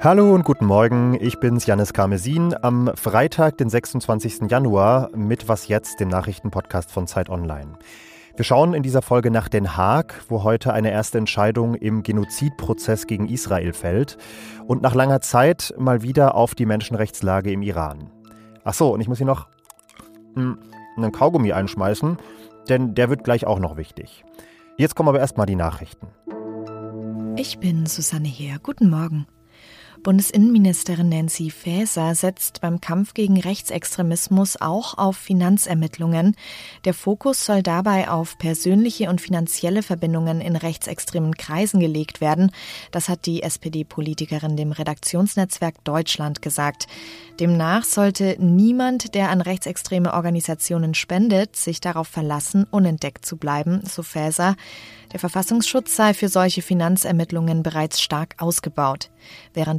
Hallo und guten Morgen, ich bin's Janis Karmesin am Freitag, den 26. Januar mit Was jetzt, dem Nachrichtenpodcast von Zeit Online. Wir schauen in dieser Folge nach Den Haag, wo heute eine erste Entscheidung im Genozidprozess gegen Israel fällt und nach langer Zeit mal wieder auf die Menschenrechtslage im Iran. Ach so, und ich muss hier noch hm, einen Kaugummi einschmeißen, denn der wird gleich auch noch wichtig. Jetzt kommen aber erstmal die Nachrichten. Ich bin Susanne Heer. Guten Morgen. Bundesinnenministerin Nancy Faeser setzt beim Kampf gegen Rechtsextremismus auch auf Finanzermittlungen. Der Fokus soll dabei auf persönliche und finanzielle Verbindungen in rechtsextremen Kreisen gelegt werden. Das hat die SPD-Politikerin dem Redaktionsnetzwerk Deutschland gesagt. Demnach sollte niemand, der an rechtsextreme Organisationen spendet, sich darauf verlassen, unentdeckt zu bleiben, so Faeser. Der Verfassungsschutz sei für solche Finanzermittlungen bereits stark ausgebaut.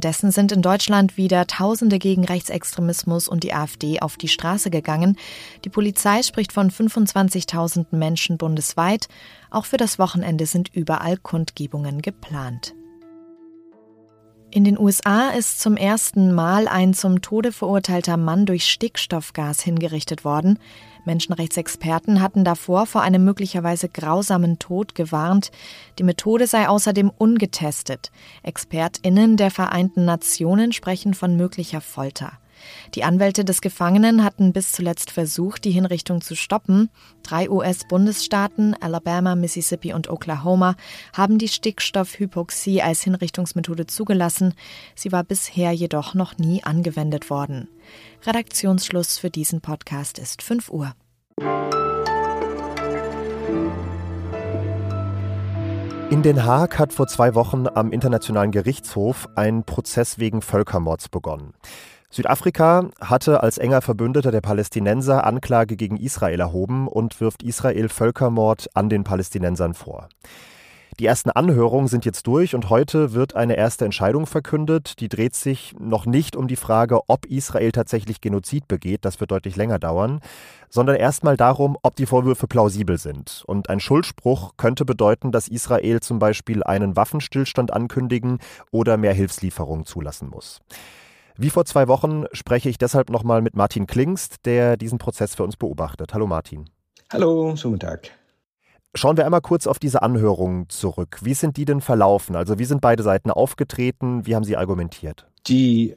Währenddessen sind in Deutschland wieder Tausende gegen Rechtsextremismus und die AfD auf die Straße gegangen. Die Polizei spricht von 25.000 Menschen bundesweit. Auch für das Wochenende sind überall Kundgebungen geplant. In den USA ist zum ersten Mal ein zum Tode verurteilter Mann durch Stickstoffgas hingerichtet worden. Menschenrechtsexperten hatten davor vor einem möglicherweise grausamen Tod gewarnt. Die Methode sei außerdem ungetestet. Expertinnen der Vereinten Nationen sprechen von möglicher Folter. Die Anwälte des Gefangenen hatten bis zuletzt versucht, die Hinrichtung zu stoppen. Drei US-Bundesstaaten, Alabama, Mississippi und Oklahoma, haben die Stickstoffhypoxie als Hinrichtungsmethode zugelassen. Sie war bisher jedoch noch nie angewendet worden. Redaktionsschluss für diesen Podcast ist 5 Uhr. In Den Haag hat vor zwei Wochen am Internationalen Gerichtshof ein Prozess wegen Völkermords begonnen. Südafrika hatte als enger Verbündeter der Palästinenser Anklage gegen Israel erhoben und wirft Israel Völkermord an den Palästinensern vor. Die ersten Anhörungen sind jetzt durch und heute wird eine erste Entscheidung verkündet. Die dreht sich noch nicht um die Frage, ob Israel tatsächlich Genozid begeht, das wird deutlich länger dauern, sondern erstmal darum, ob die Vorwürfe plausibel sind. Und ein Schuldspruch könnte bedeuten, dass Israel zum Beispiel einen Waffenstillstand ankündigen oder mehr Hilfslieferungen zulassen muss. Wie vor zwei Wochen spreche ich deshalb nochmal mit Martin Klingst, der diesen Prozess für uns beobachtet. Hallo Martin. Hallo, schönen Tag. Schauen wir einmal kurz auf diese Anhörungen zurück. Wie sind die denn verlaufen? Also wie sind beide Seiten aufgetreten? Wie haben sie argumentiert? Die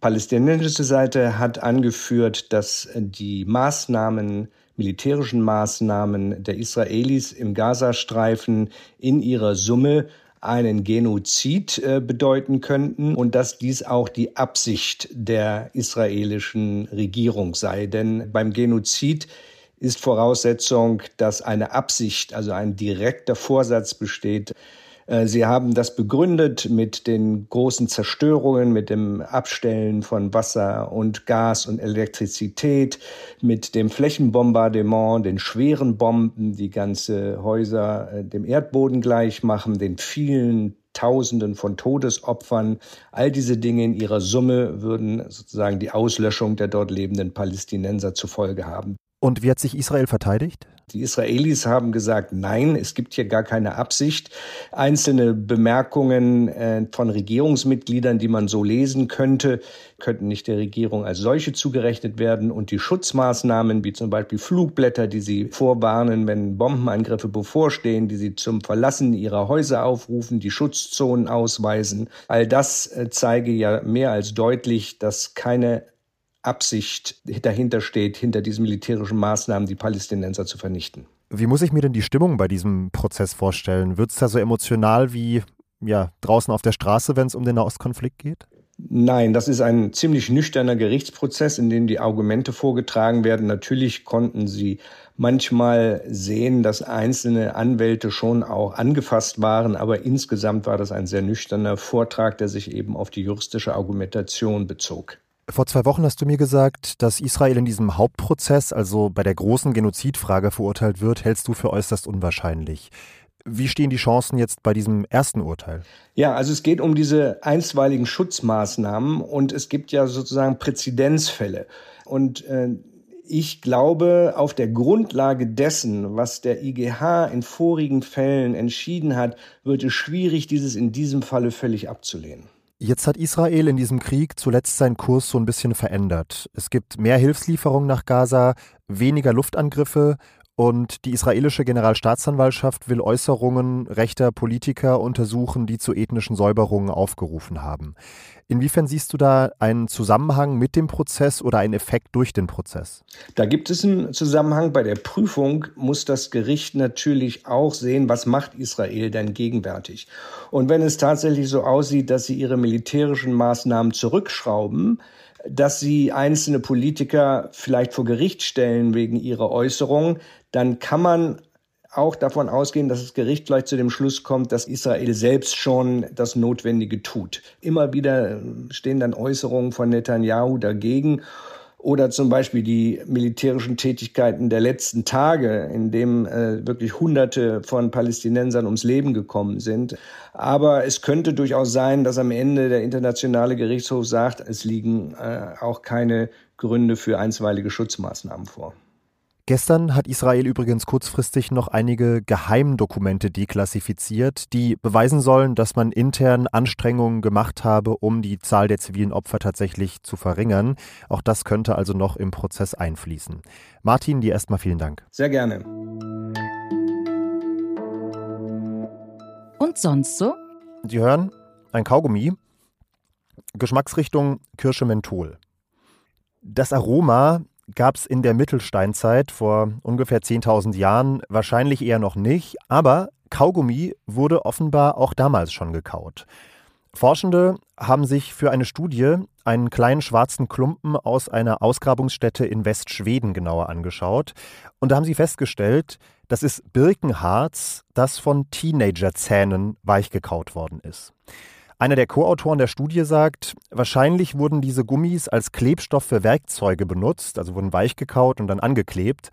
palästinensische Seite hat angeführt, dass die Maßnahmen, militärischen Maßnahmen der Israelis im Gazastreifen in ihrer Summe einen Genozid äh, bedeuten könnten und dass dies auch die Absicht der israelischen Regierung sei. Denn beim Genozid ist Voraussetzung, dass eine Absicht, also ein direkter Vorsatz besteht, Sie haben das begründet mit den großen Zerstörungen, mit dem Abstellen von Wasser und Gas und Elektrizität, mit dem Flächenbombardement, den schweren Bomben, die ganze Häuser äh, dem Erdboden gleich machen, den vielen Tausenden von Todesopfern. All diese Dinge in ihrer Summe würden sozusagen die Auslöschung der dort lebenden Palästinenser zur Folge haben. Und wie hat sich Israel verteidigt? Die Israelis haben gesagt, nein, es gibt hier gar keine Absicht. Einzelne Bemerkungen äh, von Regierungsmitgliedern, die man so lesen könnte, könnten nicht der Regierung als solche zugerechnet werden. Und die Schutzmaßnahmen, wie zum Beispiel Flugblätter, die sie vorwarnen, wenn Bombenangriffe bevorstehen, die sie zum Verlassen ihrer Häuser aufrufen, die Schutzzonen ausweisen, all das äh, zeige ja mehr als deutlich, dass keine Absicht dahinter steht, hinter diesen militärischen Maßnahmen die Palästinenser zu vernichten. Wie muss ich mir denn die Stimmung bei diesem Prozess vorstellen? Wird es da so emotional wie ja, draußen auf der Straße, wenn es um den Nahostkonflikt geht? Nein, das ist ein ziemlich nüchterner Gerichtsprozess, in dem die Argumente vorgetragen werden. Natürlich konnten sie manchmal sehen, dass einzelne Anwälte schon auch angefasst waren, aber insgesamt war das ein sehr nüchterner Vortrag, der sich eben auf die juristische Argumentation bezog. Vor zwei Wochen hast du mir gesagt, dass Israel in diesem Hauptprozess, also bei der großen Genozidfrage verurteilt wird, hältst du für äußerst unwahrscheinlich. Wie stehen die Chancen jetzt bei diesem ersten Urteil? Ja, also es geht um diese einstweiligen Schutzmaßnahmen und es gibt ja sozusagen Präzedenzfälle. Und äh, Ich glaube, auf der Grundlage dessen, was der IGH in vorigen Fällen entschieden hat, wird es schwierig, dieses in diesem Falle völlig abzulehnen. Jetzt hat Israel in diesem Krieg zuletzt seinen Kurs so ein bisschen verändert. Es gibt mehr Hilfslieferungen nach Gaza, weniger Luftangriffe und die israelische Generalstaatsanwaltschaft will Äußerungen rechter Politiker untersuchen, die zu ethnischen Säuberungen aufgerufen haben. Inwiefern siehst du da einen Zusammenhang mit dem Prozess oder einen Effekt durch den Prozess? Da gibt es einen Zusammenhang. Bei der Prüfung muss das Gericht natürlich auch sehen, was macht Israel denn gegenwärtig. Und wenn es tatsächlich so aussieht, dass sie ihre militärischen Maßnahmen zurückschrauben, dass sie einzelne Politiker vielleicht vor Gericht stellen wegen ihrer Äußerungen, dann kann man auch davon ausgehen, dass das Gericht vielleicht zu dem Schluss kommt, dass Israel selbst schon das Notwendige tut. Immer wieder stehen dann Äußerungen von Netanyahu dagegen oder zum Beispiel die militärischen Tätigkeiten der letzten Tage, in dem äh, wirklich Hunderte von Palästinensern ums Leben gekommen sind. Aber es könnte durchaus sein, dass am Ende der internationale Gerichtshof sagt, es liegen äh, auch keine Gründe für einstweilige Schutzmaßnahmen vor. Gestern hat Israel übrigens kurzfristig noch einige Geheimdokumente deklassifiziert, die beweisen sollen, dass man intern Anstrengungen gemacht habe, um die Zahl der zivilen Opfer tatsächlich zu verringern. Auch das könnte also noch im Prozess einfließen. Martin, dir erstmal vielen Dank. Sehr gerne. Und sonst so? Sie hören ein Kaugummi, Geschmacksrichtung Kirsche Menthol. Das Aroma gab es in der Mittelsteinzeit vor ungefähr 10.000 Jahren wahrscheinlich eher noch nicht, aber Kaugummi wurde offenbar auch damals schon gekaut. Forschende haben sich für eine Studie einen kleinen schwarzen Klumpen aus einer Ausgrabungsstätte in Westschweden genauer angeschaut und da haben sie festgestellt, das ist Birkenharz, das von Teenagerzähnen weichgekaut worden ist. Einer der Co-Autoren der Studie sagt, wahrscheinlich wurden diese Gummis als Klebstoff für Werkzeuge benutzt, also wurden weichgekaut und dann angeklebt.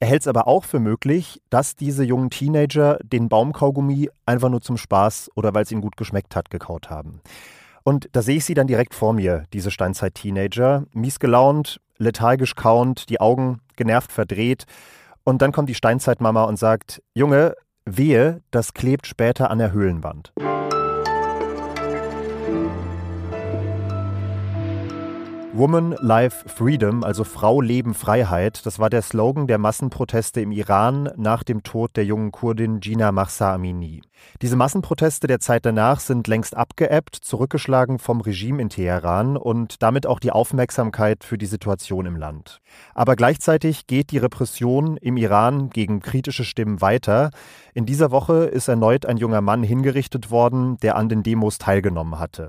Er hält es aber auch für möglich, dass diese jungen Teenager den Baumkaugummi einfach nur zum Spaß oder weil es ihnen gut geschmeckt hat, gekaut haben. Und da sehe ich sie dann direkt vor mir, diese Steinzeit-Teenager, mies gelaunt, lethargisch kauend, die Augen genervt verdreht. Und dann kommt die Steinzeitmama und sagt, Junge, wehe, das klebt später an der Höhlenwand. Woman, Life, Freedom, also Frau, Leben, Freiheit, das war der Slogan der Massenproteste im Iran nach dem Tod der jungen Kurdin Gina Mahsa Amini. Diese Massenproteste der Zeit danach sind längst abgeebbt, zurückgeschlagen vom Regime in Teheran und damit auch die Aufmerksamkeit für die Situation im Land. Aber gleichzeitig geht die Repression im Iran gegen kritische Stimmen weiter. In dieser Woche ist erneut ein junger Mann hingerichtet worden, der an den Demos teilgenommen hatte.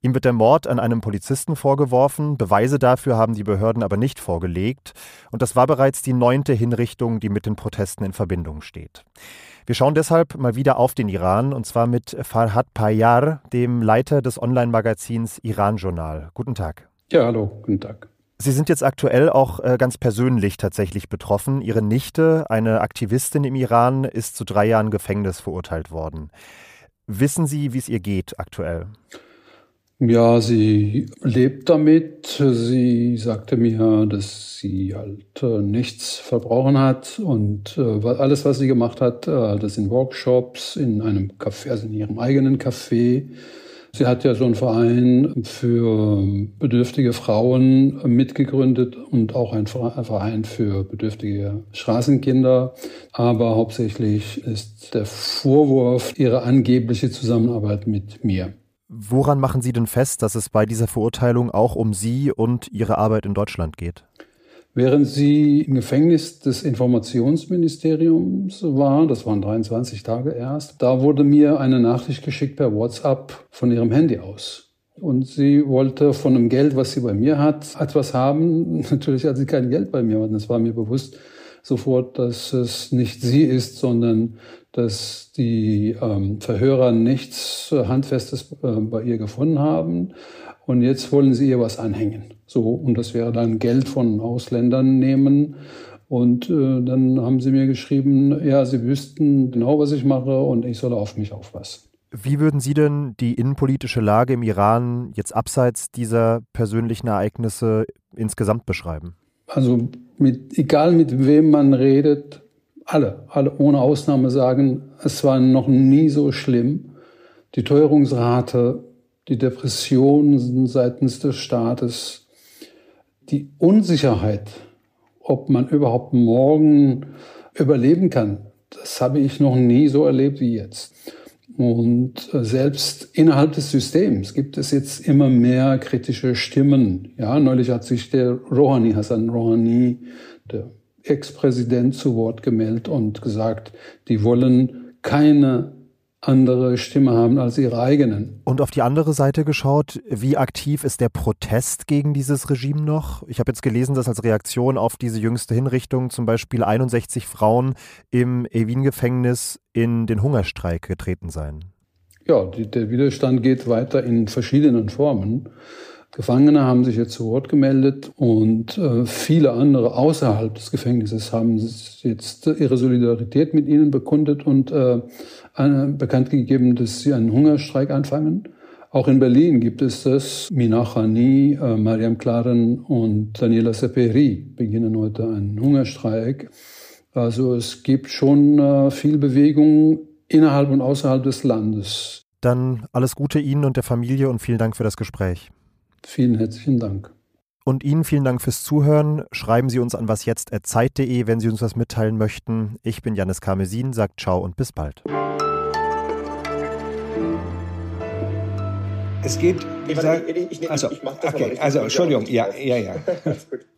Ihm wird der Mord an einem Polizisten vorgeworfen. Beweise dafür haben die Behörden aber nicht vorgelegt. Und das war bereits die neunte Hinrichtung, die mit den Protesten in Verbindung steht. Wir schauen deshalb mal wieder auf den Iran und zwar mit Farhad Payar, dem Leiter des Online-Magazins Iran Journal. Guten Tag. Ja, hallo, guten Tag. Sie sind jetzt aktuell auch äh, ganz persönlich tatsächlich betroffen. Ihre Nichte, eine Aktivistin im Iran, ist zu drei Jahren Gefängnis verurteilt worden. Wissen Sie, wie es ihr geht aktuell? Ja, sie lebt damit. Sie sagte mir, dass sie halt äh, nichts verbrochen hat und äh, alles, was sie gemacht hat, äh, das in Workshops, in einem Café, also in ihrem eigenen Café. Sie hat ja so einen Verein für bedürftige Frauen mitgegründet und auch einen Verein für bedürftige Straßenkinder. Aber hauptsächlich ist der Vorwurf ihre angebliche Zusammenarbeit mit mir. Woran machen Sie denn fest, dass es bei dieser Verurteilung auch um Sie und Ihre Arbeit in Deutschland geht? Während sie im Gefängnis des Informationsministeriums war, das waren 23 Tage erst, da wurde mir eine Nachricht geschickt per WhatsApp von ihrem Handy aus. Und sie wollte von dem Geld, was sie bei mir hat, etwas haben. Natürlich hat sie kein Geld bei mir, es war mir bewusst sofort, dass es nicht sie ist, sondern dass die ähm, Verhörer nichts Handfestes äh, bei ihr gefunden haben. Und jetzt wollen sie ihr was anhängen. So, und das wäre dann Geld von Ausländern nehmen. Und äh, dann haben sie mir geschrieben, ja, sie wüssten genau, was ich mache und ich solle auf mich aufpassen. Wie würden Sie denn die innenpolitische Lage im Iran jetzt abseits dieser persönlichen Ereignisse insgesamt beschreiben? Also mit, egal mit wem man redet, alle, alle ohne Ausnahme sagen, es war noch nie so schlimm. Die Teuerungsrate, die Depression seitens des Staates, die Unsicherheit, ob man überhaupt morgen überleben kann, das habe ich noch nie so erlebt wie jetzt. Und selbst innerhalb des Systems gibt es jetzt immer mehr kritische Stimmen. Ja, neulich hat sich der Rouhani, Hassan Rouhani, der Ex-Präsident, zu Wort gemeldet und gesagt, die wollen keine andere Stimme haben als ihre eigenen. Und auf die andere Seite geschaut, wie aktiv ist der Protest gegen dieses Regime noch? Ich habe jetzt gelesen, dass als Reaktion auf diese jüngste Hinrichtung zum Beispiel 61 Frauen im Evin-Gefängnis in den Hungerstreik getreten seien. Ja, die, der Widerstand geht weiter in verschiedenen Formen. Gefangene haben sich jetzt zu Wort gemeldet und äh, viele andere außerhalb des Gefängnisses haben jetzt ihre Solidarität mit ihnen bekundet und äh, bekannt gegeben, dass sie einen Hungerstreik anfangen. Auch in Berlin gibt es das. Mina Khani, äh, Mariam Klaren und Daniela Seperi beginnen heute einen Hungerstreik. Also es gibt schon äh, viel Bewegung innerhalb und außerhalb des Landes. Dann alles Gute Ihnen und der Familie und vielen Dank für das Gespräch. Vielen herzlichen Dank. Und Ihnen vielen Dank fürs Zuhören. Schreiben Sie uns an wasjetzt.zeit.de, wenn Sie uns was mitteilen möchten. Ich bin Janis Karmesin, sagt ciao und bis bald. Es geht, ich, sag, ich, ich, ich, also, okay, also Entschuldigung, ja, ja, ja.